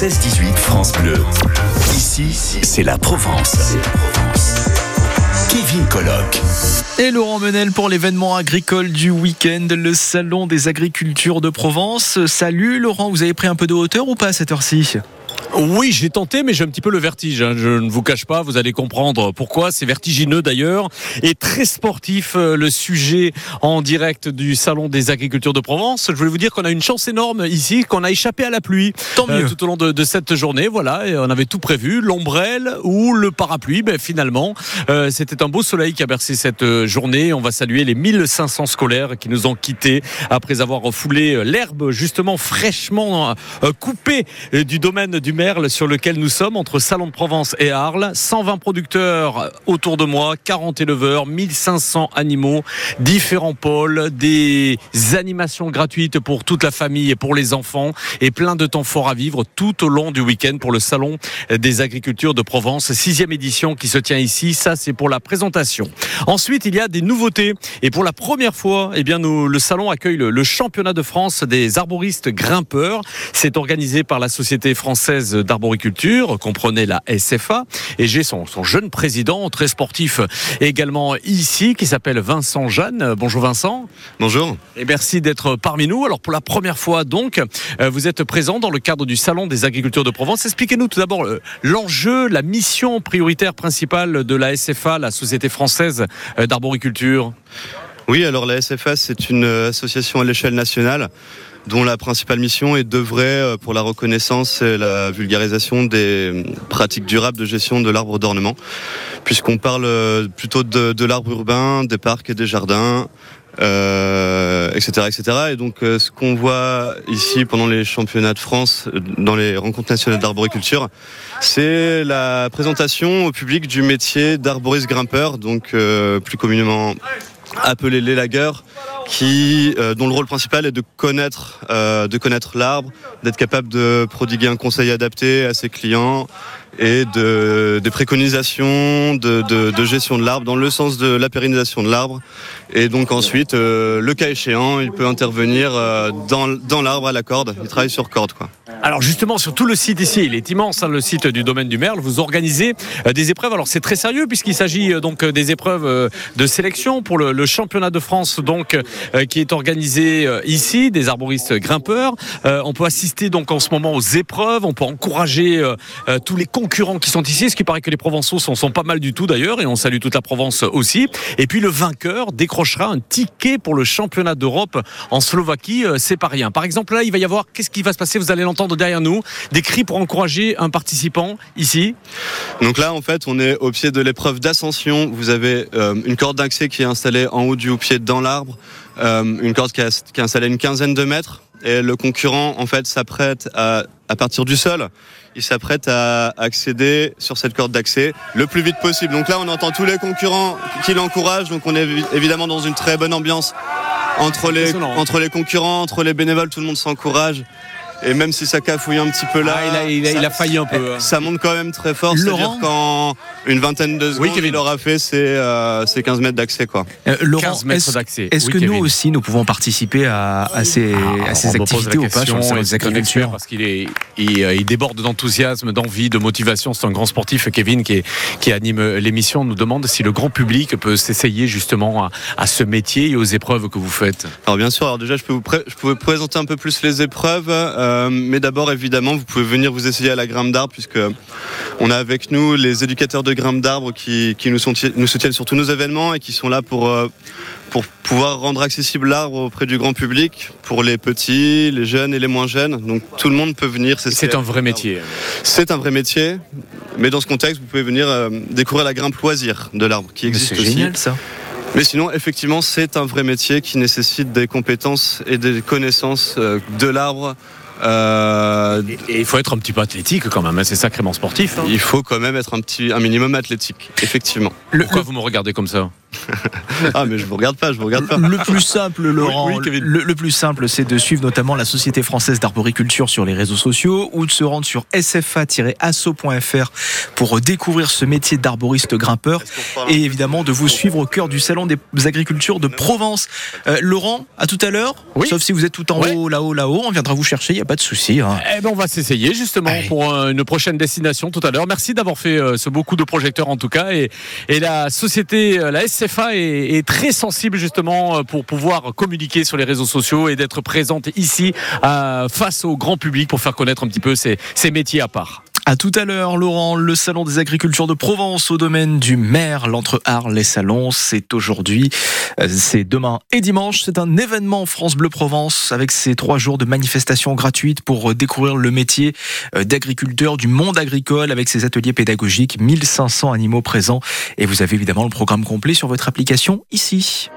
16-18 France Bleu. Ici, c'est la Provence. Kevin Colloque. Et Laurent Menel pour l'événement agricole du week-end, le Salon des agricultures de Provence. Salut Laurent, vous avez pris un peu de hauteur ou pas à cette heure-ci? Oui, j'ai tenté, mais j'ai un petit peu le vertige. hein. Je ne vous cache pas, vous allez comprendre pourquoi. C'est vertigineux d'ailleurs et très sportif euh, le sujet en direct du Salon des agricultures de Provence. Je voulais vous dire qu'on a une chance énorme ici, qu'on a échappé à la pluie Tant euh, mieux. tout au long de, de cette journée. Voilà, et on avait tout prévu, l'ombrelle ou le parapluie. Ben, finalement, euh, c'était un beau soleil qui a bercé cette journée. On va saluer les 1500 scolaires qui nous ont quittés après avoir refoulé euh, l'herbe justement fraîchement coupée du domaine du Merle sur lequel nous sommes entre Salon de Provence et Arles. 120 producteurs autour de moi, 40 éleveurs, 1500 animaux, différents pôles, des animations gratuites pour toute la famille et pour les enfants et plein de temps fort à vivre tout au long du week-end pour le Salon des agricultures de Provence, sixième édition qui se tient ici. Ça, c'est pour la présentation. Ensuite, il y a des nouveautés et pour la première fois, eh le salon accueille le, le championnat de France des arboristes grimpeurs. C'est organisé par la Société française d'arboriculture, comprenez la SFA, et j'ai son, son jeune président, très sportif également ici, qui s'appelle Vincent Jeanne. Bonjour Vincent. Bonjour. Et merci d'être parmi nous. Alors pour la première fois donc, euh, vous êtes présent dans le cadre du Salon des agricultures de Provence. Expliquez-nous tout d'abord euh, l'enjeu, la mission prioritaire principale de la SFA, la Société française euh, d'arboriculture. Oui, alors la SFA, c'est une association à l'échelle nationale dont la principale mission est d'œuvrer euh, pour la reconnaissance et la vulgarisation des euh, pratiques durables de gestion de l'arbre d'ornement, puisqu'on parle euh, plutôt de, l'arbre urbain, des parcs et des jardins, etc., etc. Et donc, ce qu'on voit ici pendant les championnats de France, dans les rencontres nationales d'arboriculture, c'est la présentation au public du métier d'arboriste grimpeur, donc plus communément appelé l'élagueur, qui, euh, dont le rôle principal est de connaître, euh, de connaître l'arbre, d'être capable de prodiguer un conseil adapté à ses clients et de, des préconisations de, de- de gestion de l'arbre dans le sens de la pérennisation de l'arbre. Et donc ensuite, euh, le cas échéant, il peut intervenir euh, dans, dans l'arbre à la corde. Il travaille sur corde, quoi. Alors justement, sur tout le site ici, il est immense, hein, le site du domaine du Merle, vous organisez euh, des épreuves. Alors c'est très sérieux puisqu'il s'agit euh, donc euh, des épreuves de sélection pour le, championnat de France donc qui est organisé ici, des arboristes grimpeurs. On peut assister donc en ce moment aux épreuves, on peut encourager tous les concurrents qui sont ici, ce qui paraît que les Provençaux sont, sont pas mal du tout d'ailleurs, et on salue toute la Provence aussi. Et puis le vainqueur décrochera un ticket pour le championnat d'Europe en Slovaquie, c'est pas rien. Par exemple là, il va y avoir, qu'est-ce qui va se passer? Vous allez l'entendre derrière nous, des cris pour encourager un participant ici. Donc là, en fait, on est au pied de l'épreuve d'ascension. Vous avez euh, une corde d'accès qui est installée en haut du pied dans l'arbre, euh, une corde qui, est- qui est installée une quinzaine de mètres. Et le concurrent, en fait, s'apprête à, à partir du sol, il s'apprête à accéder sur cette corde d'accès le plus vite possible. Donc là, on entend tous les concurrents qui l'encouragent. Donc on est évi- évidemment dans une très bonne ambiance entre les, entre les concurrents, entre les bénévoles, tout le monde s'encourage. Et même si ça cafouille un petit peu là, Ah, il, a, il, a, il a ça- failli un peu. hein. ça monte quand même très fort. C'est-à-dire qu'en une vingtaine de secondes, il aura fait ses, euh, ses 15 mètres d'accès. quoi. Euh, Laurent, 15 mètres est-ce d'accès. est-ce Oui, que Kevin. nous aussi nous pouvons participer à, à ces, Ah, à ces activités ou pas sur le question, salon et des c'est un expert agricultures parce qu'il est, il, euh, il déborde d'enthousiasme, d'envie, de motivation. C'est un grand sportif, Kevin, qui, est- qui anime l'émission. Nous demande si le grand public peut s'essayer justement à, à ce métier et aux épreuves que vous faites. Alors bien sûr, alors déjà je peux vous, pré- je peux vous présenter un peu plus les épreuves, euh, mais d'abord évidemment vous pouvez venir vous essayer à la grimpe d'arbre puisque on a avec nous les éducateurs de grimpe d'arbre qui, qui nous, sont- nous soutiennent sur tous nos événements et qui sont là pour, euh, pour pouvoir rendre accessible l'arbre auprès du grand public, pour les petits, les jeunes et les moins jeunes. Donc tout le monde peut venir. C'est un vrai métier. C'est un vrai métier, mais dans ce contexte, vous pouvez venir euh, découvrir la grimpe loisir de l'arbre qui existe C'est génial ça. Mais sinon, effectivement, c'est un vrai métier qui nécessite des compétences et des connaissances euh, de l'arbre. Euh, Et, il faut être un petit peu athlétique quand même. hein. C'est sacrément sportif. hein. il faut quand même être un petit, un minimum athlétique, effectivement. Le- Pourquoi vous me regardez comme ça? ah mais je vous regarde pas, je vous regarde pas. Le plus simple, Laurent, Oui, oui, Kevin. le, le plus simple, c'est de suivre notamment la Société française d'arboriculture sur les réseaux sociaux ou de se rendre sur sfa-asso.fr pour découvrir ce métier d'arboriste grimpeur et évidemment de vous suivre au cœur du salon des agricultures de Provence. Euh, Laurent, à tout à l'heure. Oui. Sauf si vous êtes tout en haut, là-haut, là-haut, on viendra vous chercher, il n'y a pas de souci. hein. Eh ben, on va s'essayer justement Allez. pour euh, une prochaine destination tout à l'heure. Merci d'avoir fait euh, ce beau coup de projecteur en tout cas. Et, et la société, la SFA est, est très sensible justement euh, pour pouvoir communiquer sur les réseaux sociaux et d'être présente ici euh, face au grand public pour faire connaître un petit peu ces, ces métiers à part. À tout à l'heure, Laurent. Le salon des agricultures de Provence au domaine du maire, l'entre Arles les salons. C'est aujourd'hui, euh, c'est demain et dimanche. C'est un événement France Bleu Provence avec ces trois jours de manifestations gratuites pour euh, découvrir le métier euh, d'agriculteur du monde agricole avec ses ateliers pédagogiques. 1500 animaux présents. Et vous avez évidemment le programme complet sur votre application ici.